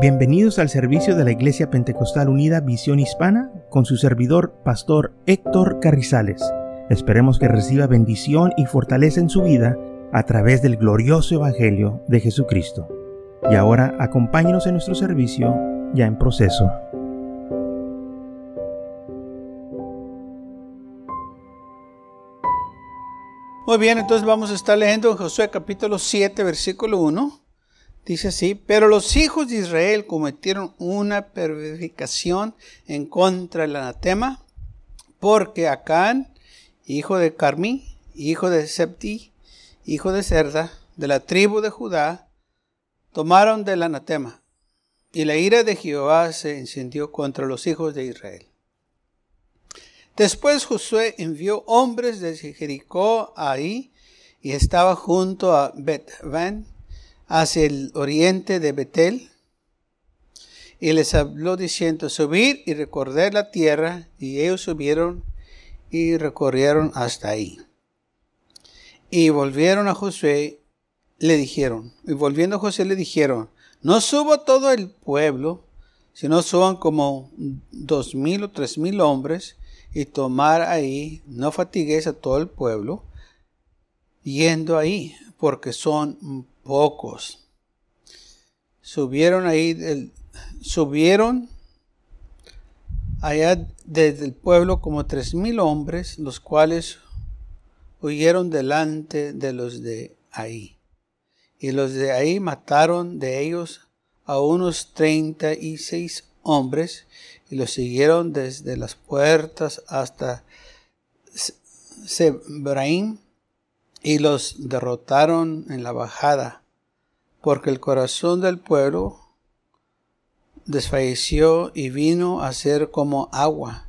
Bienvenidos al servicio de la Iglesia Pentecostal Unida Visión Hispana con su servidor, Pastor Héctor Carrizales. Esperemos que reciba bendición y fortaleza en su vida a través del glorioso Evangelio de Jesucristo. Y ahora acompáñenos en nuestro servicio ya en proceso. Muy bien, entonces vamos a estar leyendo en Josué capítulo 7, versículo 1. Dice así, pero los hijos de Israel cometieron una perversificación en contra del anatema, porque Acán, hijo de Carmí, hijo de Septi, hijo de Cerda, de la tribu de Judá, tomaron del anatema, y la ira de Jehová se encendió contra los hijos de Israel. Después Josué envió hombres desde Jericó ahí, y estaba junto a Bet-van, hacia el oriente de Betel y les habló diciendo, subir y recorrer la tierra, y ellos subieron y recorrieron hasta ahí. Y volvieron a Josué, le dijeron, y volviendo a José le dijeron, no suba todo el pueblo, sino suban como dos mil o tres mil hombres, y tomar ahí, no fatigues a todo el pueblo, yendo ahí, porque son pocos. Subieron ahí, subieron allá desde el pueblo como tres mil hombres, los cuales huyeron delante de los de ahí. Y los de ahí mataron de ellos a unos treinta y seis hombres y los siguieron desde las puertas hasta Sebraim y los derrotaron en la bajada, porque el corazón del pueblo desfalleció y vino a ser como agua.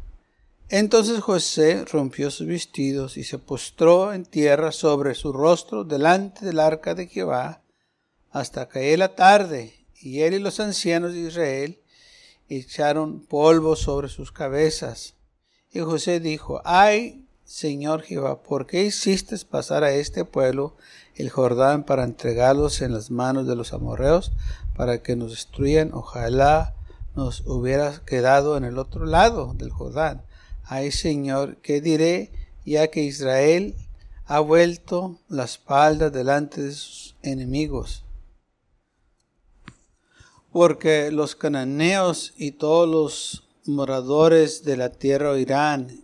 Entonces José rompió sus vestidos y se postró en tierra sobre su rostro delante del arca de Jehová hasta caer la tarde, y él y los ancianos de Israel echaron polvo sobre sus cabezas. Y José dijo, ay Señor Jehová, ¿por qué hiciste pasar a este pueblo el Jordán para entregarlos en las manos de los amorreos para que nos destruyan? Ojalá nos hubiera quedado en el otro lado del Jordán. Ay Señor, ¿qué diré ya que Israel ha vuelto la espalda delante de sus enemigos? Porque los cananeos y todos los moradores de la tierra oirán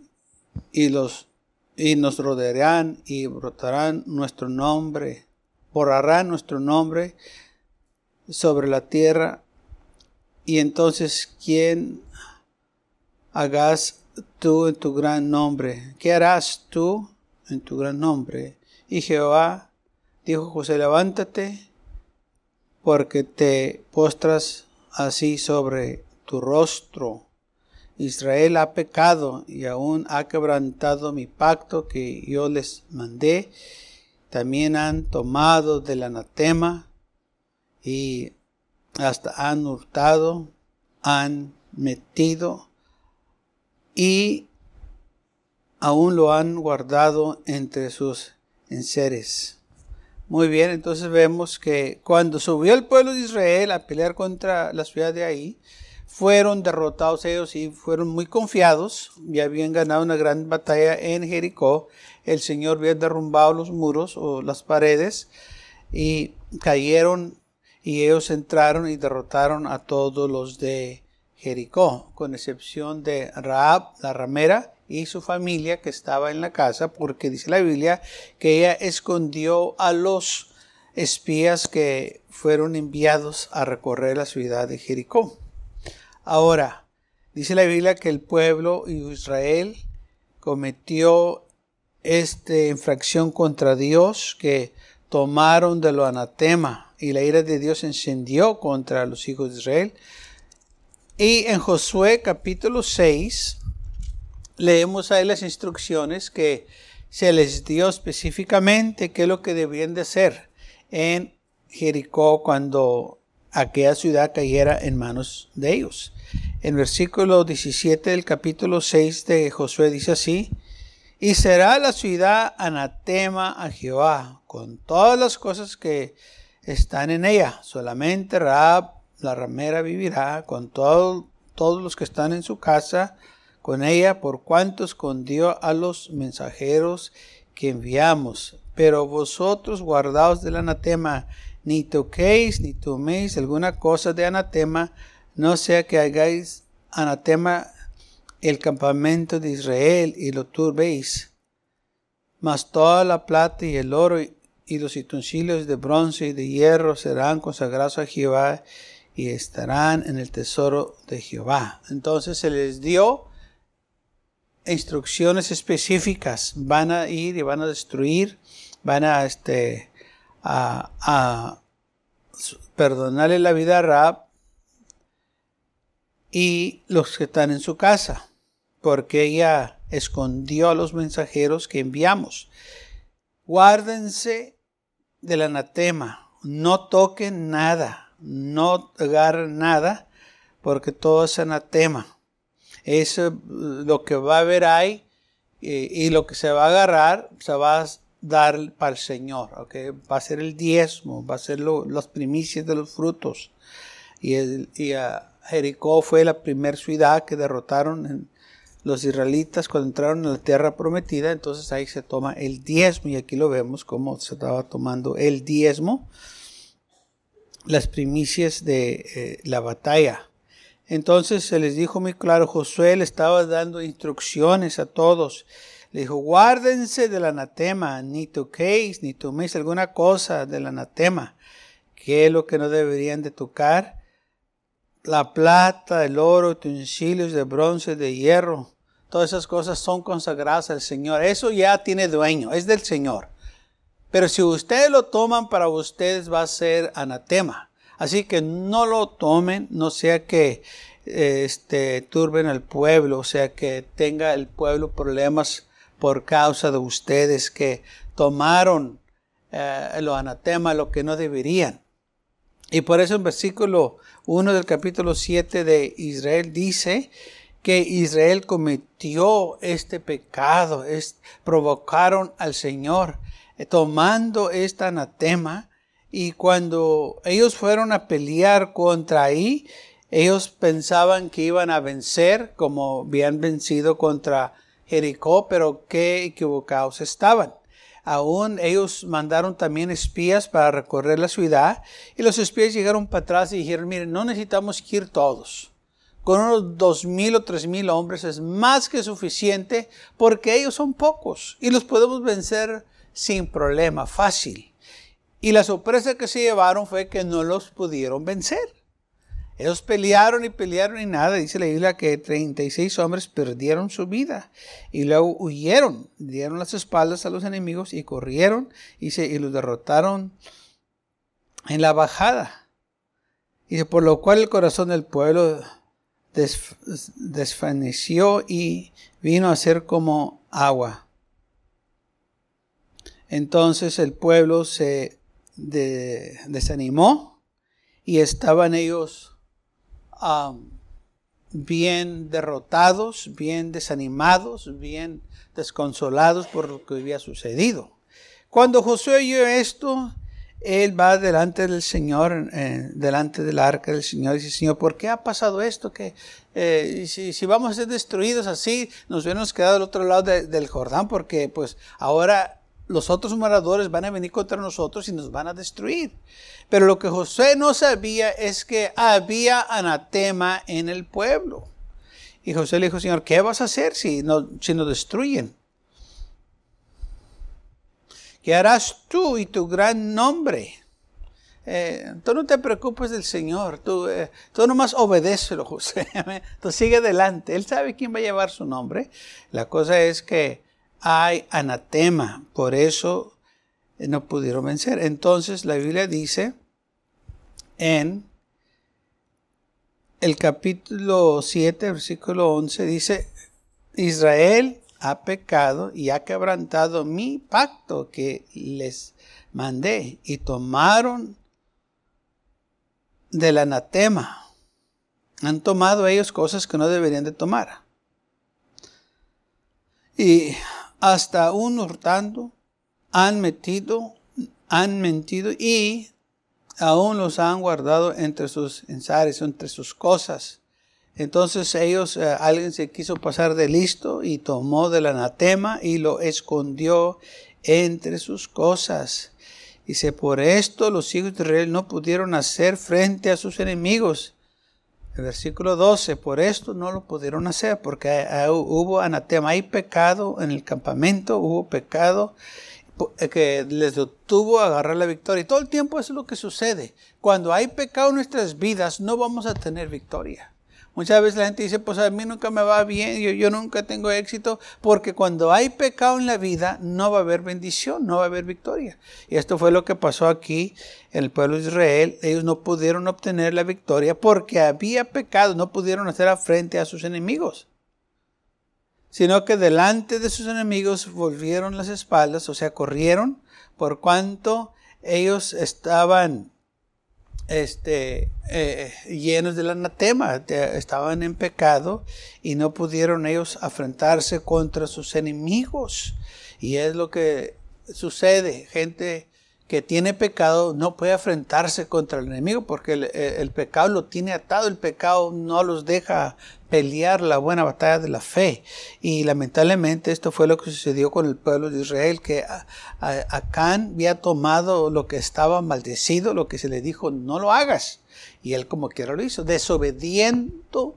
y los y nos rodearán y brotarán nuestro nombre, borrarán nuestro nombre sobre la tierra. Y entonces, ¿quién hagas tú en tu gran nombre? ¿Qué harás tú en tu gran nombre? Y Jehová dijo José, levántate, porque te postras así sobre tu rostro Israel ha pecado y aún ha quebrantado mi pacto que yo les mandé. También han tomado del anatema y hasta han hurtado, han metido y aún lo han guardado entre sus enseres. Muy bien, entonces vemos que cuando subió el pueblo de Israel a pelear contra la ciudad de ahí, fueron derrotados ellos y fueron muy confiados y habían ganado una gran batalla en Jericó. El Señor había derrumbado los muros o las paredes y cayeron y ellos entraron y derrotaron a todos los de Jericó, con excepción de Raab, la ramera, y su familia que estaba en la casa, porque dice la Biblia que ella escondió a los espías que fueron enviados a recorrer la ciudad de Jericó. Ahora, dice la Biblia que el pueblo Israel cometió esta infracción contra Dios, que tomaron de lo anatema y la ira de Dios encendió contra los hijos de Israel. Y en Josué capítulo 6 leemos ahí las instrucciones que se les dio específicamente qué es lo que debían de hacer en Jericó cuando aquella ciudad cayera en manos de ellos. En versículo 17 del capítulo 6 de Josué dice así, y será la ciudad anatema a Jehová con todas las cosas que están en ella. Solamente Raab, la ramera vivirá con todo, todos los que están en su casa, con ella, por cuanto escondió a los mensajeros que enviamos. Pero vosotros guardaos del anatema, ni toquéis ni toméis alguna cosa de anatema, no sea que hagáis anatema el campamento de Israel y lo turbéis. Mas toda la plata y el oro y los utensilios de bronce y de hierro serán consagrados a Jehová y estarán en el tesoro de Jehová. Entonces se les dio instrucciones específicas. Van a ir y van a destruir, van a, este, a, perdonarle la vida a Rab y los que están en su casa, porque ella escondió a los mensajeros que enviamos. Guárdense del anatema. No toquen nada, no agarren nada, porque todo es anatema. Eso lo que va a haber ahí y, lo que se va a agarrar se va a dar para el Señor. Va a ser el diezmo, va a ser las primicias de los frutos. Y, Jericó fue la primera ciudad que derrotaron los israelitas cuando entraron en la tierra prometida, entonces ahí se toma el diezmo y aquí lo vemos como se estaba tomando el diezmo, las primicias de eh, la batalla. Entonces se les dijo muy claro, Josué le estaba dando instrucciones a todos. Le dijo, guárdense del anatema, ni toquéis, ni toméis alguna cosa del anatema. ¿Qué es lo que no deberían de tocar? La plata, el oro, utensilios de bronce, de hierro, Todas esas cosas son consagradas al Señor. Eso ya tiene dueño, es del Señor. Pero si ustedes lo toman para ustedes va a ser anatema. Así que no lo tomen, no sea que este, turben al pueblo, o sea que tenga el pueblo problemas por causa de ustedes que tomaron eh, lo anatema, lo que no deberían. Y por eso en versículo 1 del capítulo 7 de Israel dice que Israel cometió este pecado, es, provocaron al Señor eh, tomando esta anatema y cuando ellos fueron a pelear contra ahí, ellos pensaban que iban a vencer como habían vencido contra Jericó, pero qué equivocados estaban. Aún ellos mandaron también espías para recorrer la ciudad y los espías llegaron para atrás y dijeron, miren, no necesitamos ir todos con unos dos mil o tres mil hombres es más que suficiente porque ellos son pocos y los podemos vencer sin problema, fácil. Y la sorpresa que se llevaron fue que no los pudieron vencer. Ellos pelearon y pelearon y nada. Dice la Biblia que 36 hombres perdieron su vida y luego huyeron, dieron las espaldas a los enemigos y corrieron y, se, y los derrotaron en la bajada. Y por lo cual el corazón del pueblo desfaneció y vino a ser como agua. Entonces el pueblo se desanimó y estaban ellos bien derrotados, bien desanimados, bien desconsolados por lo que había sucedido. Cuando Josué oyó esto, él va delante del Señor, delante del arca del Señor, y dice, Señor, ¿por qué ha pasado esto? Que eh, si, vamos a ser destruidos así, nos hubiéramos quedado al otro lado del Jordán, porque pues ahora los otros moradores van a venir contra nosotros y nos van a destruir. Pero lo que José no sabía es que había anatema en el pueblo. Y José le dijo, Señor, ¿qué vas a hacer si, no, si nos destruyen? ¿Qué harás tú y tu gran nombre? Eh, tú no te preocupes del Señor, tú, eh, tú nomás obedécelo, José. tú sigue adelante. Él sabe quién va a llevar su nombre. La cosa es que hay anatema, por eso no pudieron vencer. Entonces la Biblia dice en el capítulo 7, versículo 11, dice, Israel ha pecado y ha quebrantado mi pacto que les mandé y tomaron del anatema. Han tomado ellos cosas que no deberían de tomar. Y hasta un hurtando han metido, han mentido y aún los han guardado entre sus ensares, entre sus cosas. Entonces ellos, eh, alguien se quiso pasar de listo y tomó del anatema y lo escondió entre sus cosas. Dice, por esto los hijos de Israel no pudieron hacer frente a sus enemigos. El versículo 12, por esto no lo pudieron hacer, porque eh, hubo anatema, hay pecado en el campamento, hubo pecado eh, que les detuvo a agarrar la victoria. Y todo el tiempo es lo que sucede. Cuando hay pecado en nuestras vidas, no vamos a tener victoria. Muchas veces la gente dice, pues a mí nunca me va bien, yo, nunca tengo éxito, porque cuando hay pecado en la vida no va a haber bendición, no va a haber victoria. Y esto fue lo que pasó aquí en el pueblo de Israel. Ellos no pudieron obtener la victoria porque había pecado, no pudieron hacer frente a sus enemigos sino que delante de sus enemigos volvieron las espaldas, o sea, corrieron, por cuanto ellos estaban este, eh, llenos del anatema, estaban en pecado y no pudieron ellos afrontarse contra sus enemigos. Y es lo que sucede, gente que tiene pecado no puede afrentarse contra el enemigo porque el, pecado lo tiene atado, el pecado no los deja pelear la buena batalla de la fe. Y lamentablemente esto fue lo que sucedió con el pueblo de Israel, que Acán había tomado lo que estaba maldecido, lo que se le dijo, no lo hagas. Y él como quiera lo hizo, desobediendo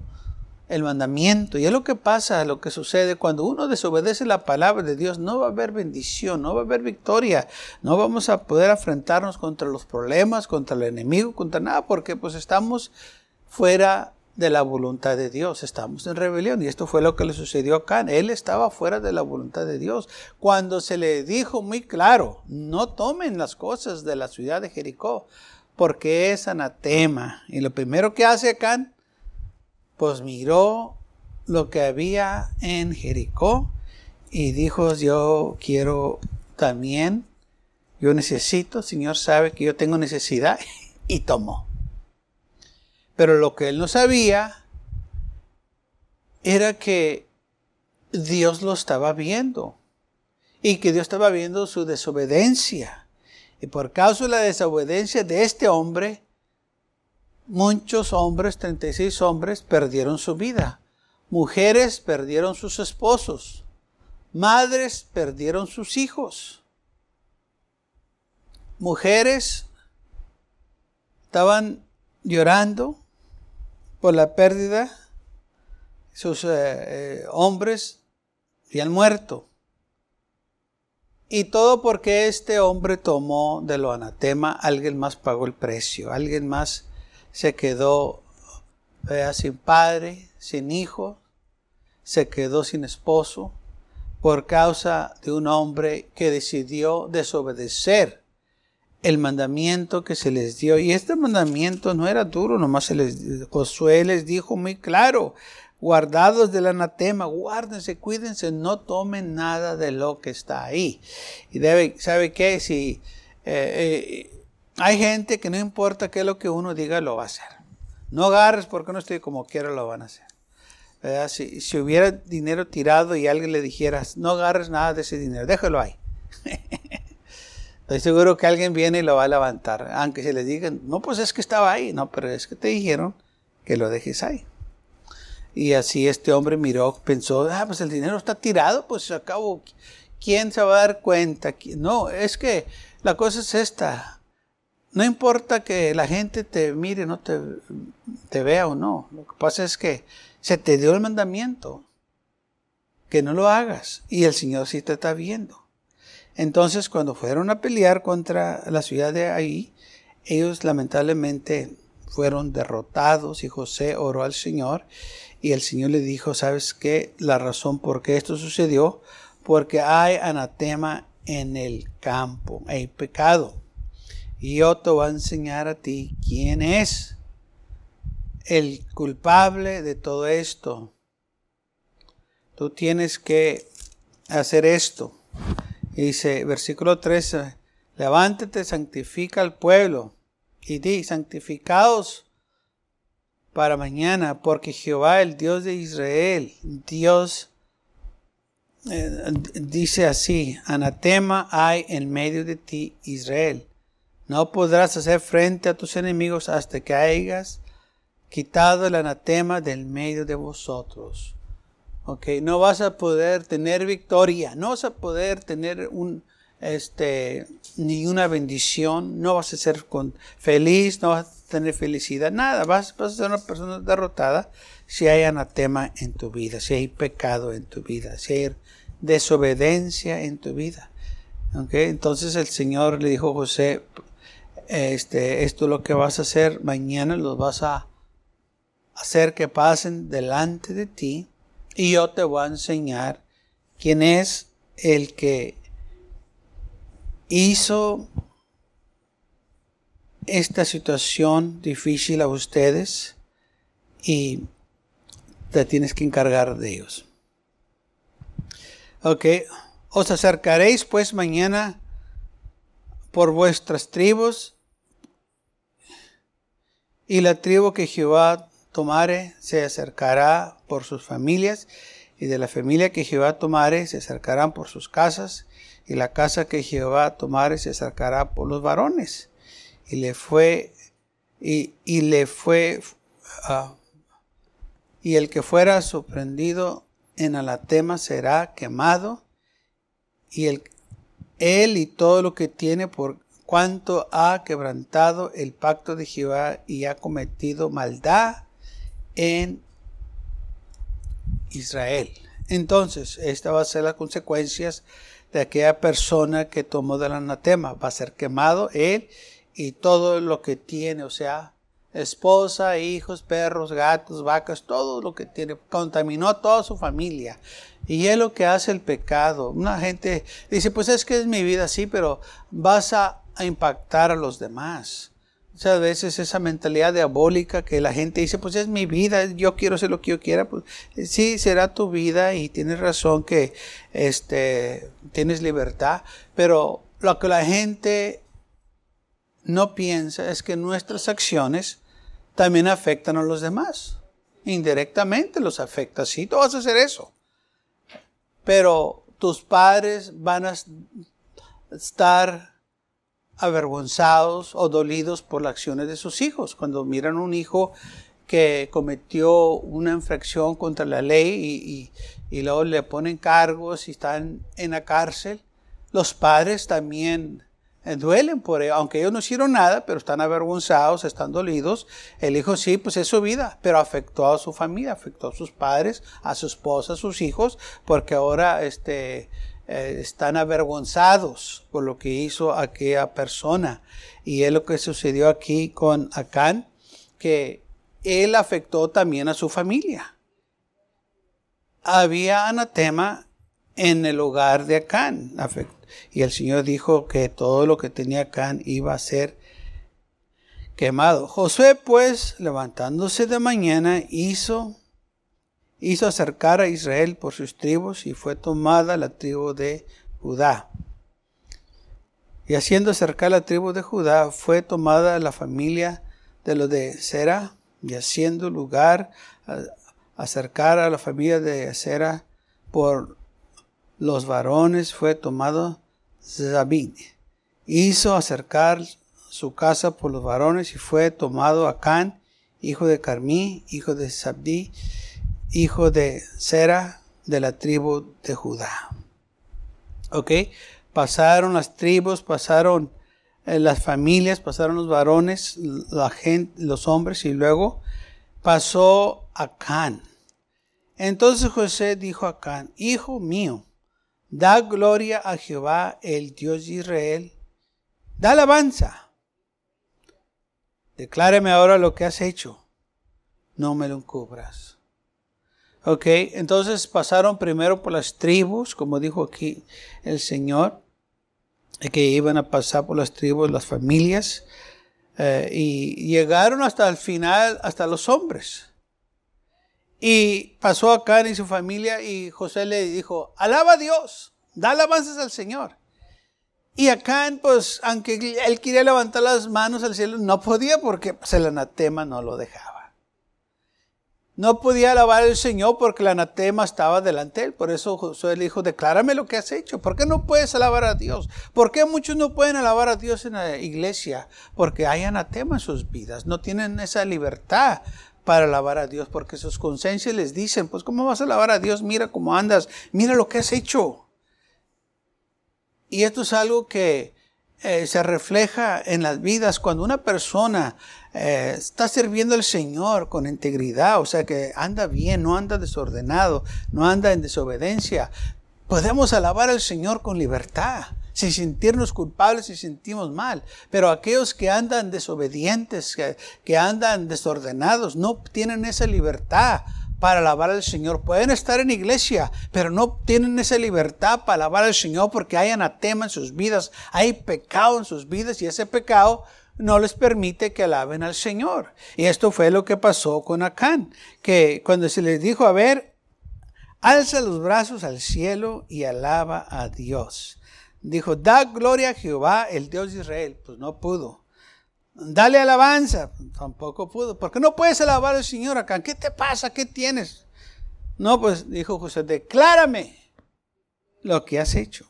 el mandamiento. Y es lo que pasa, lo que sucede cuando uno desobedece la palabra de Dios, no va a haber bendición, no va a haber victoria, no vamos a poder afrontarnos contra los problemas, contra el enemigo, contra nada, porque pues estamos fuera de la voluntad de Dios, estamos en rebelión y esto fue lo que le sucedió acá. Él estaba fuera de la voluntad de Dios. Cuando se le dijo muy claro, no tomen las cosas de la ciudad de Jericó, porque es anatema. Y lo primero que hace Acán, pues miró lo que había en Jericó y dijo, yo quiero también, yo necesito, Señor sabe que yo tengo necesidad y tomó. Pero lo que él no sabía era que Dios lo estaba viendo y que Dios estaba viendo su desobediencia. Y por causa de la desobediencia de este hombre, muchos hombres, 36 hombres, perdieron su vida. Mujeres perdieron sus esposos. Madres perdieron sus hijos. Mujeres estaban llorando por la pérdida. Sus eh, eh, hombres habían muerto. Y todo porque este hombre tomó de lo anatema, alguien más pagó el precio, alguien más se quedó sin padre, sin hijo, se quedó sin esposo por causa de un hombre que decidió desobedecer el mandamiento que se les dio. Y este mandamiento no era duro, nomás se les, Josué les dijo muy claro, guardados del anatema, guárdense, cuídense, no tomen nada de lo que está ahí. Y debe, ¿sabe qué? Si eh, eh, hay gente que no importa qué es lo que uno diga, lo va a hacer. No agarres porque no estoy como quiero, lo van a hacer. Si, si, hubiera dinero tirado y alguien le dijera, no agarres nada de ese dinero, déjalo ahí. Estoy seguro que alguien viene y lo va a levantar. Aunque se le digan, no, pues es que estaba ahí. No, pero es que te dijeron que lo dejes ahí. Y así este hombre miró, pensó, ah, pues el dinero está tirado, pues acabo, ¿quién se va a dar cuenta? No, es que la cosa es esta. No importa que la gente te mire, no te, te vea o no. Lo que pasa es que se te dio el mandamiento. Que no lo hagas. Y el Señor sí te está viendo. Entonces, cuando fueron a pelear contra la ciudad de ahí, ellos lamentablemente fueron derrotados y José oró al Señor y el Señor le dijo, ¿sabes qué? La razón por qué esto sucedió, porque hay anatema en el campo, hay pecado. Y yo te voy a enseñar a ti quién es el culpable de todo esto. Tú tienes que hacer esto. Dice, versículo 13, levántate, santifica al pueblo y di, santificados para mañana, porque Jehová, el Dios de Israel, Dios, eh, dice así, anatema hay en medio de ti, Israel No podrás hacer frente a tus enemigos hasta que hayas quitado el anatema del medio de vosotros. No vas a poder tener victoria, no vas a poder tener un, este, ni una bendición, no vas a ser feliz, no vas a tener felicidad, nada, vas, a ser una persona derrotada si hay anatema en tu vida, si hay pecado en tu vida, si hay desobediencia en tu vida. Entonces el Señor le dijo a José, este, esto es lo que vas a hacer, mañana los vas a hacer que pasen delante de ti y yo te voy a enseñar quién es el que hizo esta situación difícil a ustedes y te tienes que encargar de ellos. Ok, os acercaréis pues mañana por vuestras tribus y la tribu que Jehová tomare se acercará por sus familias y de la familia que Jehová tomare se acercarán por sus casas y la casa que Jehová tomare se acercará por los varones. Y le fue, y, le fue, ah, y el que fuera sorprendido en anatema será quemado, y el, él y todo lo que tiene por cuanto ha quebrantado el pacto de Jehová y ha cometido maldad en Israel. Entonces, esta va a ser las consecuencias de aquella persona que tomó del anatema. Va a ser quemado él y todo lo que tiene, o sea, esposa, hijos, perros, gatos, vacas, todo lo que tiene. Contaminó a toda su familia. Y es lo que hace el pecado. Una gente dice, pues es que es mi vida, sí, pero vas a, impactar a los demás. Muchas veces esa mentalidad diabólica que la gente dice, pues es mi vida, yo quiero hacer lo que yo quiera, pues sí, será tu vida y tienes razón que este, tienes libertad, pero lo que la gente no piensa es que nuestras acciones también afectan a los demás. Indirectamente los afecta. Sí, tú vas a hacer eso. Pero tus padres van a estar avergonzados o dolidos por las acciones de sus hijos. Cuando miran a un hijo que cometió una infracción contra la ley y, luego le ponen cargos y están en la cárcel, los padres también eh, duelen por ello, aunque ellos no hicieron nada, pero están avergonzados, están dolidos. El hijo sí, pues es su vida, pero afectó a su familia, afectó a sus padres, a su esposa, a sus hijos, porque ahora este, eh, están avergonzados por lo que hizo aquella persona. Y es lo que sucedió aquí con Acán, que él afectó también a su familia. Había anatema en el hogar de Acán, y el Señor dijo que todo lo que tenía Can iba a ser quemado. Josué pues, levantándose de mañana, hizo, hizo acercar a Israel por sus tribus y fue tomada la tribu de Judá. Y haciendo acercar la tribu de Judá, fue tomada la familia de los de Sera, y haciendo lugar a acercar a la familia de Sera por los varones fue tomado Zabid. Hizo acercar su casa por los varones y fue tomado Acán, hijo de Carmí, hijo de Zabdi, hijo de Sera, de la tribu de Judá. ¿Ok? Pasaron las tribus, pasaron eh, las familias, pasaron los varones, la gente, los hombres y luego pasó Acán. Entonces José dijo a Acán, hijo mío, Da gloria a Jehová, el Dios de Israel. Da alabanza. Decláreme ahora lo que has hecho. No me lo encubras. Ok, entonces pasaron primero por las tribus, como dijo aquí el Señor, que iban a pasar por las tribus, las familias, eh, y llegaron hasta el final, hasta los hombres. Y pasó acá y su familia y José le dijo, alaba a Dios, da alabanzas al Señor. Y acá, pues, aunque él quería levantar las manos al cielo, no podía porque pues, el anatema no lo dejaba. No podía alabar al Señor porque el anatema estaba delante de él. Por eso Josué le dijo, declárame lo que has hecho. ¿Por qué no puedes alabar a Dios? ¿Por qué muchos no pueden alabar a Dios en la iglesia? Porque hay anatema en sus vidas. No tienen esa libertad para alabar a Dios porque sus conciencias les dicen, pues ¿cómo vas a alabar a Dios? Mira cómo andas, mira lo que has hecho. Y esto es algo que eh, se refleja en las vidas cuando una persona eh, está sirviendo al Señor con integridad, o sea que anda bien, no anda desordenado, no anda en desobediencia. Podemos alabar al Señor con libertad, sin sentirnos culpables y sentimos mal. Pero aquellos que andan desobedientes, que, que andan desordenados, no tienen esa libertad para alabar al Señor. Pueden estar en iglesia, pero no tienen esa libertad para alabar al Señor porque hay anatema en sus vidas, hay pecado en sus vidas y ese pecado no les permite que alaben al Señor. Y esto fue lo que pasó con Acán, que cuando se les dijo, a ver, alza los brazos al cielo y alaba a Dios. Dijo, da gloria a Jehová, el Dios de Israel. Pues no pudo. Dale alabanza. Tampoco pudo. ¿Por qué no puedes alabar al Señor acá? ¿Qué te pasa? ¿Qué tienes? No, pues dijo José, declárame lo que has hecho.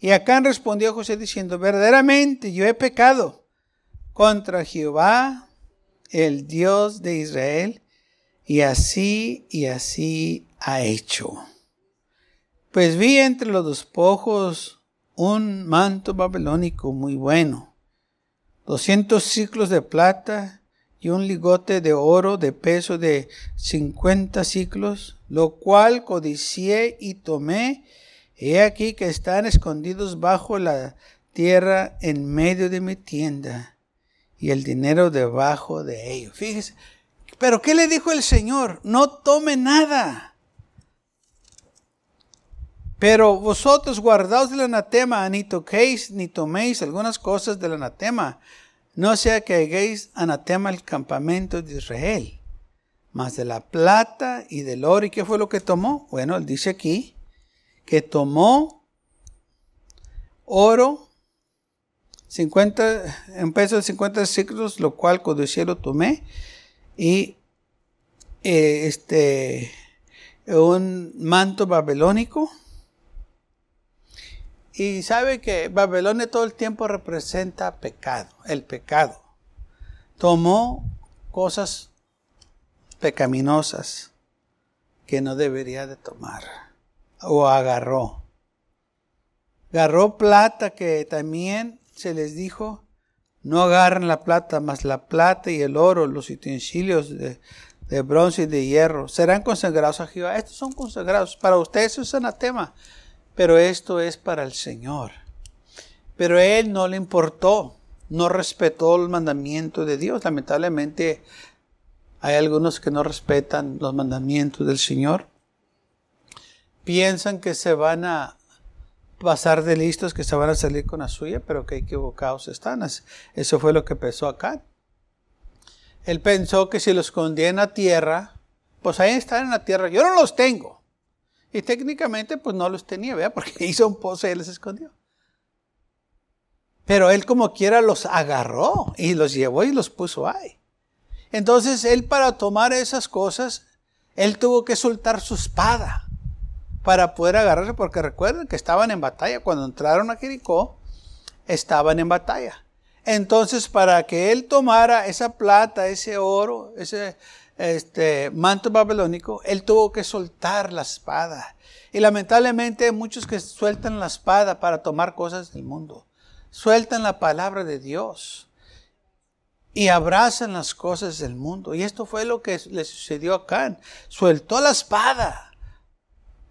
Y Acán respondió José diciendo, verdaderamente yo he pecado contra Jehová, el Dios de Israel, y así y así ha hecho. Pues vi entre los despojos un manto babilónico muy bueno 200 ciclos de plata y un ligote de oro de peso de 50 ciclos, lo cual codicié y tomé. He aquí que están escondidos bajo la tierra en medio de mi tienda y el dinero debajo de ellos. Fíjese, pero ¿qué le dijo el Señor? No tome nada. Pero vosotros guardaos del anatema, ni toquéis ni toméis algunas cosas del anatema, no sea que hagáis anatema el campamento de Israel. Mas de la plata y del oro, ¿y qué fue lo que tomó? Bueno, él dice aquí que tomó oro, 50, en peso de 50 ciclos, lo cual con lo tomé, y eh, este, un manto babilónico, y sabe que Babilonia todo el tiempo representa pecado, el pecado. Tomó cosas pecaminosas que no debería de tomar. O agarró. Agarró plata que también se les dijo, no agarren la plata, más la plata y el oro, los utensilios de, de bronce y de hierro, serán consagrados a Jehová. Estos son consagrados. Para ustedes eso es anatema pero esto es para el Señor. Pero él no le importó, no respetó el mandamiento de Dios. Lamentablemente hay algunos que no respetan los mandamientos del Señor. Piensan que se van a pasar de listos, que se van a salir con la suya, pero que equivocados están. Eso fue lo que pensó acá. Él pensó que si los escondían en la tierra, pues ahí están en la tierra. Yo no los tengo. Y técnicamente pues no los tenía, ¿verdad? Porque hizo un pozo y él les escondió. Pero él como quiera los agarró y los llevó y los puso ahí. Entonces él para tomar esas cosas, él tuvo que soltar su espada para poder agarrarse, porque recuerden que estaban en batalla. Cuando entraron a Jericó, estaban en batalla. Entonces, para que él tomara esa plata, ese oro, ese este manto babilónico, él tuvo que soltar la espada. Y lamentablemente hay muchos que sueltan la espada para tomar cosas del mundo. Sueltan la palabra de Dios y abrazan las cosas del mundo. Y esto fue lo que le sucedió acá. Sueltó la espada.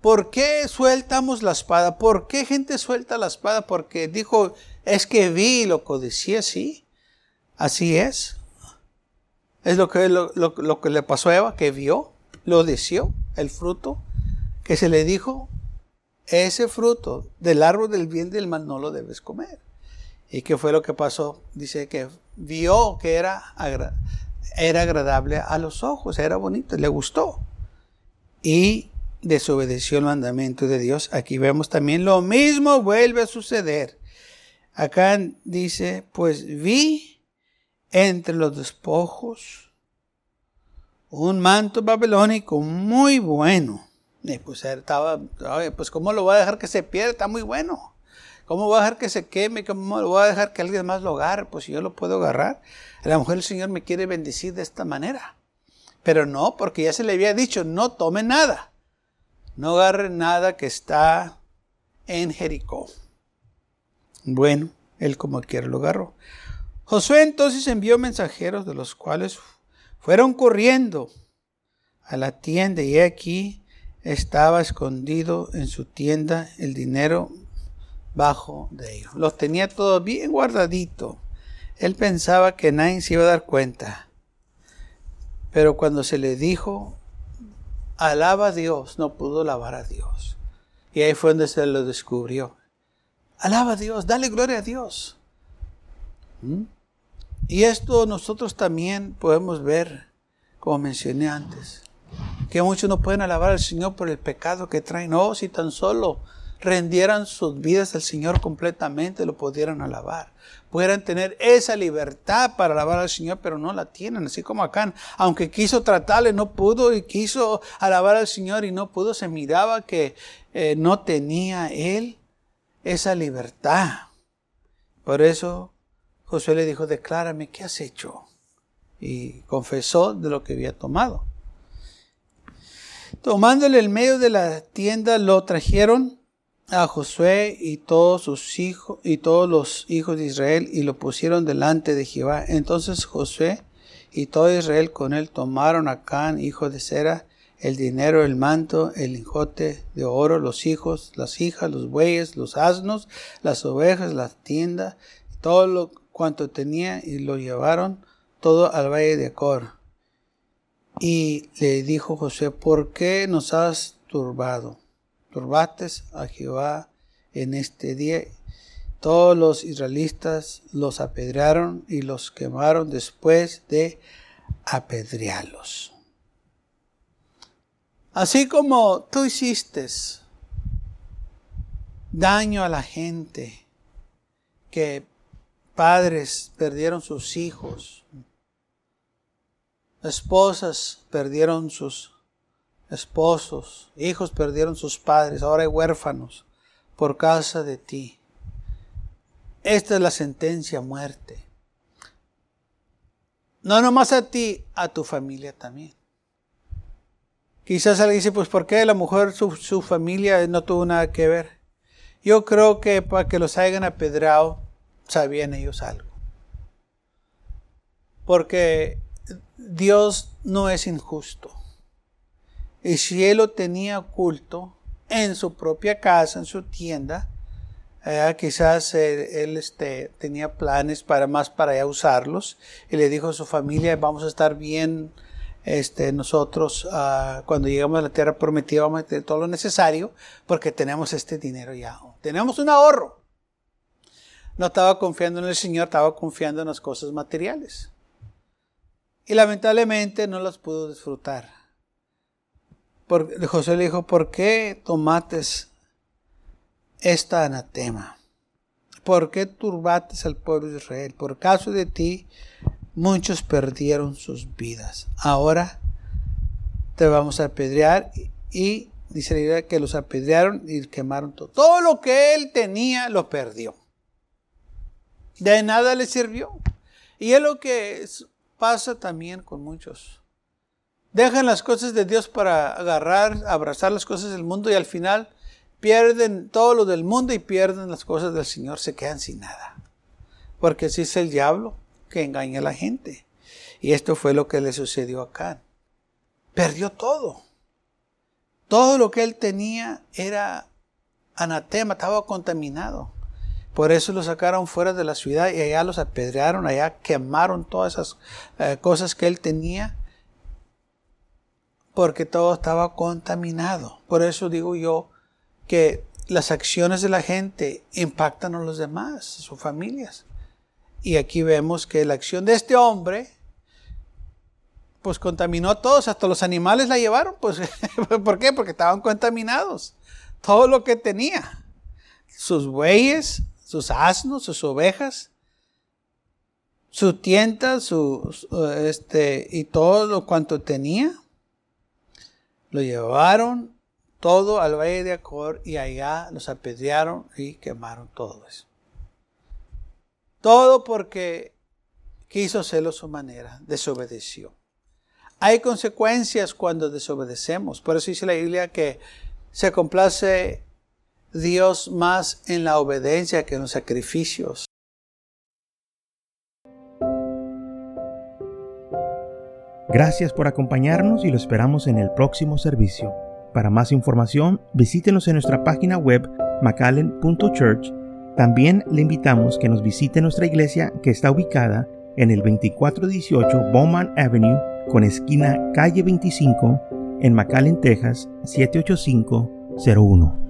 ¿Por qué sueltamos la espada? ¿Por qué gente suelta la espada? Porque dijo, es que vi lo codicié, sí. Así es. Es lo que, le pasó a Eva, que vio, lo deseó, el fruto, que se le dijo, ese fruto del árbol del bien del mal no lo debes comer. ¿Y qué fue lo que pasó? Dice que vio que era, era agradable a los ojos, era bonito, le gustó. Y desobedeció el mandamiento de Dios. Aquí vemos también lo mismo vuelve a suceder. Acá dice, pues vi entre los despojos un manto babilónico muy bueno. Y pues estaba, pues ¿cómo lo voy a dejar que se pierda? Está muy bueno. ¿Cómo voy a dejar que se queme? ¿Cómo lo voy a dejar que alguien más lo agarre? Pues si yo lo puedo agarrar. A lo mejor el Señor me quiere bendecir de esta manera. Pero no, porque ya se le había dicho, no tome nada. No agarre nada que está en Jericó. Bueno, él como quiera lo agarró. Josué entonces envió mensajeros de los cuales fueron corriendo a la tienda y aquí estaba escondido en su tienda el dinero bajo de ellos. Los tenía todo bien guardadito. Él pensaba que nadie se iba a dar cuenta. Pero cuando se le dijo, alaba a Dios, no pudo alabar a Dios. Y ahí fue donde se lo descubrió. Alaba a Dios, dale gloria a Dios. ¿Mm? Y esto nosotros también podemos ver, como mencioné antes, que muchos no pueden alabar al Señor por el pecado que traen. No, si tan solo rendieran sus vidas al Señor completamente, lo pudieran alabar. Pudieran tener esa libertad para alabar al Señor, pero no la tienen. Así como acá, aunque quiso tratarle, no pudo y quiso alabar al Señor y no pudo, se miraba que eh, no tenía él esa libertad. Por eso Josué le dijo, declárame, ¿qué has hecho? Y confesó de lo que había tomado. Tomándole el medio de la tienda, lo trajeron a Josué y todos sus hijos y todos los hijos de Israel y lo pusieron delante de Jehová. Entonces Josué y todo Israel con él tomaron a Can, hijo de Sera, el dinero, el manto, el lingote de oro, los hijos, las hijas, los bueyes, los asnos, las ovejas, la tienda, todo lo cuanto tenía y lo llevaron todo al valle de Cor. Y le dijo José, ¿por qué nos has turbado? Turbates a Jehová en este día. Todos los israelitas los apedrearon y los quemaron después de apedrearlos. Así como tú hiciste daño a la gente, que padres perdieron sus hijos, esposas perdieron sus esposos, hijos perdieron sus padres, ahora hay huérfanos por causa de ti. Esta es la sentencia muerte. No nomás a ti, a tu familia también. Quizás alguien dice, pues ¿por qué la mujer, su, su familia no tuvo nada que ver? Yo creo que para que los hayan apedrado, sabían ellos algo. Porque Dios no es injusto. Y si él lo tenía oculto en su propia casa, en su tienda, eh, quizás él, este, tenía planes para más para ya usarlos y le dijo a su familia, vamos a estar bien este, nosotros uh, cuando llegamos a la tierra prometida vamos a tener todo lo necesario porque tenemos este dinero ya. Tenemos un ahorro. No estaba confiando en el Señor, estaba confiando en las cosas materiales. Y lamentablemente no las pudo disfrutar. Porque José le dijo, ¿por qué tomates esta anatema? ¿Por qué turbates al pueblo de Israel? Por caso de ti, muchos perdieron sus vidas. Ahora te vamos a apedrear y dice que los apedrearon y quemaron todo. Todo lo que él tenía lo perdió. De nada le sirvió. Y es lo que pasa también con muchos. Dejan las cosas de Dios para agarrar, abrazar las cosas del mundo y al final pierden todo lo del mundo y pierden las cosas del Señor, se quedan sin nada. Porque así es el diablo que engaña a la gente. Y esto fue lo que le sucedió acá. Perdió todo. Todo lo que él tenía era anatema, estaba contaminado. Por eso lo sacaron fuera de la ciudad y allá los apedrearon, allá quemaron todas esas eh, cosas que él tenía, porque todo estaba contaminado. Por eso digo yo que las acciones de la gente impactan a los demás, a sus familias. Y aquí vemos que la acción de este hombre, pues contaminó a todos, hasta los animales la llevaron, pues, ¿por qué? Porque estaban contaminados. Todo lo que tenía, sus bueyes, sus asnos, sus ovejas, su tienda, su, este, y todo lo cuanto tenía. Lo llevaron todo al valle de Acor y allá los apedrearon y quemaron todo eso. Todo porque quiso hacerlo a su manera, desobedeció. Hay consecuencias cuando desobedecemos. Por eso dice la Biblia que se complace Dios más en la obediencia que en los sacrificios. Gracias por acompañarnos y lo esperamos en el próximo servicio. Para más información, visítenos en nuestra página web macallen.church. También le invitamos que nos visite nuestra iglesia que está ubicada en el 2418 Bowman Avenue con esquina calle 25 en McAllen, Texas 78501.